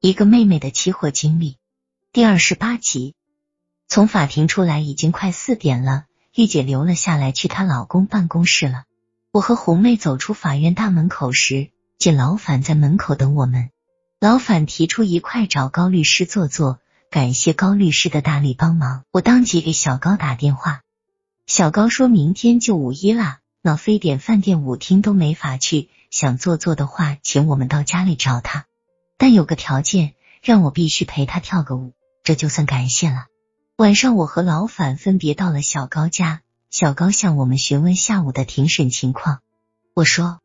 一个妹妹的期货经历第二十八集。从法庭出来已经快四点了，玉姐留了下来去她老公办公室了。我和红妹走出法院大门口时，见老反在门口等我们。老反提出一块找高律师坐坐，感谢高律师的大力帮忙。我当即给小高打电话，小高说明天就五一啦，闹非典饭店舞厅都没法去，想坐坐的话，请我们到家里找他。但有个条件，让我必须陪他跳个舞，这就算感谢了。晚上，我和老反分别到了小高家，小高向我们询问下午的庭审情况。我说：“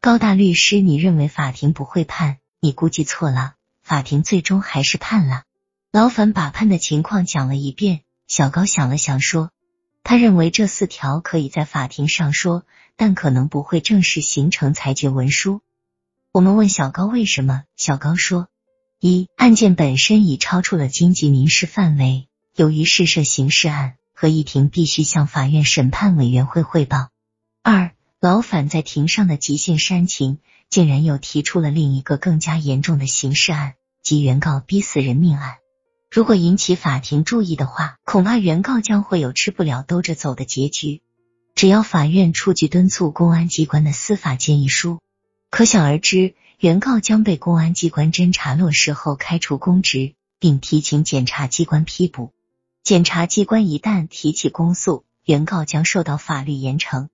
高大律师，你认为法庭不会判，你估计错了，法庭最终还是判了。”老反把判的情况讲了一遍。小高想了想说：“他认为这四条可以在法庭上说，但可能不会正式形成裁决文书。”我们问小高为什么，小高说：一、案件本身已超出了经济民事范围，由于是涉刑事案，合议庭必须向法院审判委员会汇报；二、老反在庭上的即兴煽情，竟然又提出了另一个更加严重的刑事案，即原告逼死人命案。如果引起法庭注意的话，恐怕原告将会有吃不了兜着走的结局。只要法院出具敦促公安机关的司法建议书。可想而知，原告将被公安机关侦查落实后开除公职，并提请检察机关批捕。检察机关一旦提起公诉，原告将受到法律严惩。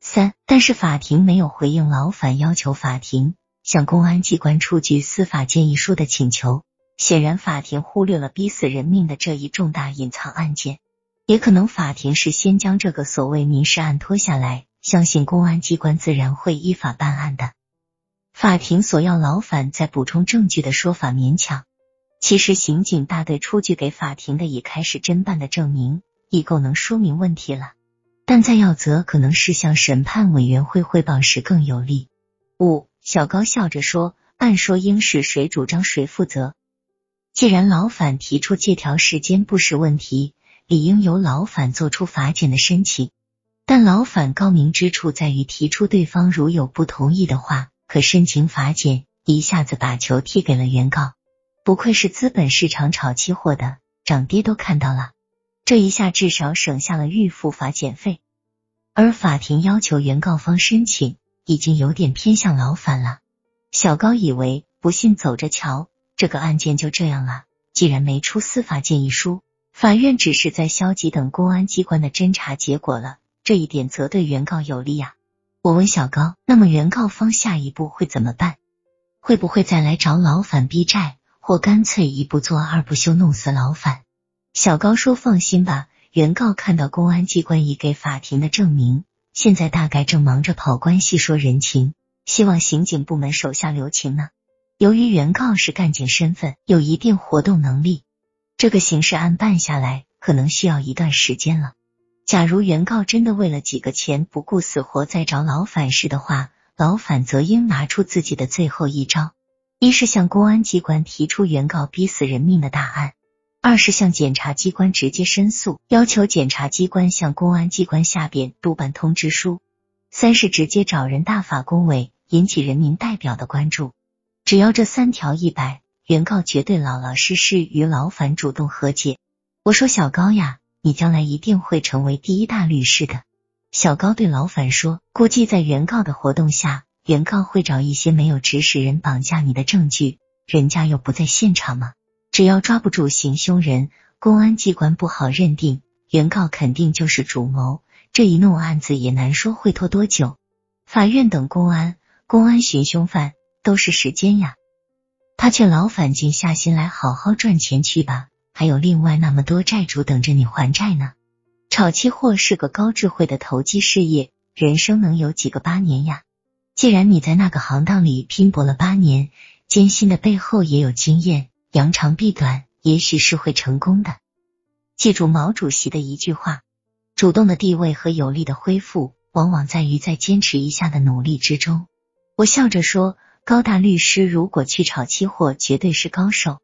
三，但是法庭没有回应劳反要求法庭向公安机关出具司法建议书的请求。显然，法庭忽略了逼死人命的这一重大隐藏案件，也可能法庭是先将这个所谓民事案拖下来，相信公安机关自然会依法办案的。法庭索要劳反再补充证据的说法勉强，其实刑警大队出具给法庭的已开始侦办的证明已够能说明问题了，但再要则可能是向审判委员会汇报时更有利。五小高笑着说：“按说应是谁主张谁负责。既然劳反提出借条时间不是问题，理应由劳反做出法检的申请。但劳反高明之处在于提出对方如有不同意的话。”可申请法检，一下子把球踢给了原告。不愧是资本市场炒期货的，涨跌都看到了。这一下至少省下了预付法检费。而法庭要求原告方申请，已经有点偏向劳反了。小高以为不信走着瞧，这个案件就这样了。既然没出司法建议书，法院只是在消极等公安机关的侦查结果了。这一点则对原告有利呀。我问小高：“那么原告方下一步会怎么办？会不会再来找老反逼债，或干脆一不做二不休，弄死老反？”小高说：“放心吧，原告看到公安机关已给法庭的证明，现在大概正忙着跑关系说人情，希望刑警部门手下留情呢。由于原告是干警身份，有一定活动能力，这个刑事案办下来可能需要一段时间了。”假如原告真的为了几个钱不顾死活再找老反时的话，老反则应拿出自己的最后一招：一是向公安机关提出原告逼死人命的大案；二是向检察机关直接申诉，要求检察机关向公安机关下边督办通知书；三是直接找人大法工委，引起人民代表的关注。只要这三条一摆，原告绝对老老实实与老反主动和解。我说小高呀。你将来一定会成为第一大律师的。小高对老反说：“估计在原告的活动下，原告会找一些没有指使人绑架你的证据，人家又不在现场嘛。只要抓不住行凶人，公安机关不好认定，原告肯定就是主谋。这一弄案子也难说会拖多久。法院等公安，公安寻凶犯都是时间呀。”他劝老反静下心来，好好赚钱去吧。还有另外那么多债主等着你还债呢。炒期货是个高智慧的投机事业，人生能有几个八年呀？既然你在那个行当里拼搏了八年，艰辛的背后也有经验，扬长避短，也许是会成功的。记住毛主席的一句话：主动的地位和有力的恢复，往往在于在坚持一下的努力之中。我笑着说：“高大律师如果去炒期货，绝对是高手。”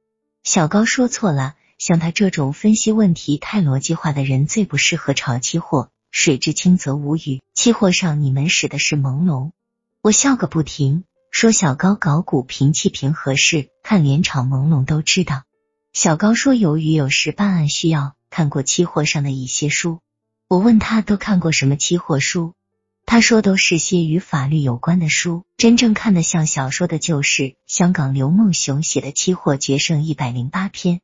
小高说错了。像他这种分析问题太逻辑化的人，最不适合炒期货。水至清则无鱼，期货上你们使的是朦胧。我笑个不停。说小高搞股评气评合适，看连场朦胧都知道。小高说，由于有时办案需要，看过期货上的一些书。我问他都看过什么期货书，他说都是些与法律有关的书，真正看得像小说的，就是香港刘梦熊写的《期货决胜一百零八篇》。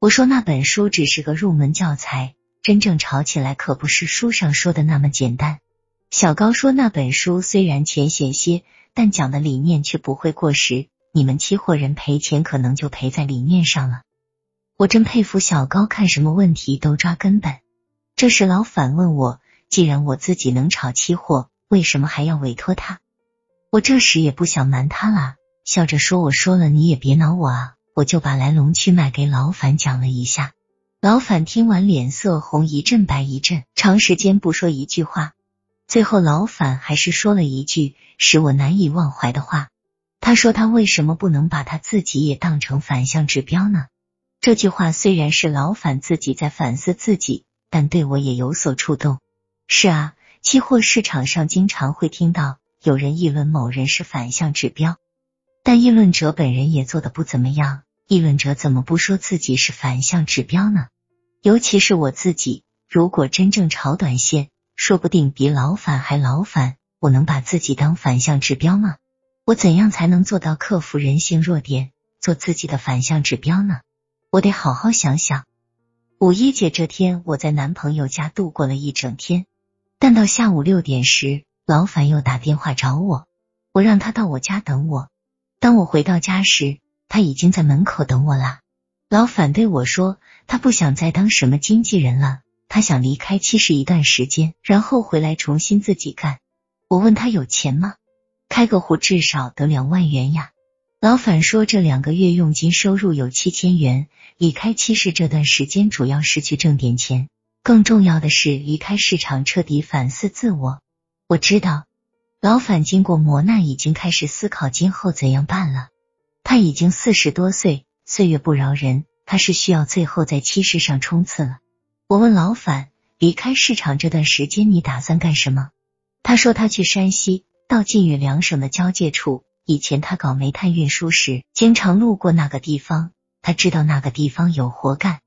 我说那本书只是个入门教材，真正炒起来可不是书上说的那么简单。小高说那本书虽然浅显些。但讲的理念却不会过时，你们期货人赔钱可能就赔在理念上了。我真佩服小高，看什么问题都抓根本。这时老反问我，既然我自己能炒期货，为什么还要委托他？我这时也不想瞒他了，笑着说：“我说了你也别恼我啊。”我就把来龙去脉给老反讲了一下。老反听完脸色红一阵白一阵，长时间不说一句话。最后老反还是说了一句。使我难以忘怀的话，他说：“他为什么不能把他自己也当成反向指标呢？”这句话虽然是老反自己在反思自己，但对我也有所触动。是啊，期货市场上经常会听到有人议论某人是反向指标，但议论者本人也做的不怎么样，议论者怎么不说自己是反向指标呢？尤其是我自己，如果真正炒短线，说不定比老反还老反。我能把自己当反向指标吗？我怎样才能做到克服人性弱点，做自己的反向指标呢？我得好好想想。五一节这天，我在男朋友家度过了一整天，但到下午六点时，老反又打电话找我，我让他到我家等我。当我回到家时，他已经在门口等我啦。老反对我说，他不想再当什么经纪人了，他想离开七十一段时间，然后回来重新自己干。我问他有钱吗？开个户至少得两万元呀。老反说这两个月佣金收入有七千元，离开七市这段时间主要是去挣点钱，更重要的是离开市场彻底反思自我。我知道老反经过磨难，已经开始思考今后怎样办了。他已经四十多岁，岁月不饶人，他是需要最后在期市上冲刺了。我问老反，离开市场这段时间你打算干什么？他说他去山西，到晋豫两省的交界处。以前他搞煤炭运输时，经常路过那个地方，他知道那个地方有活干。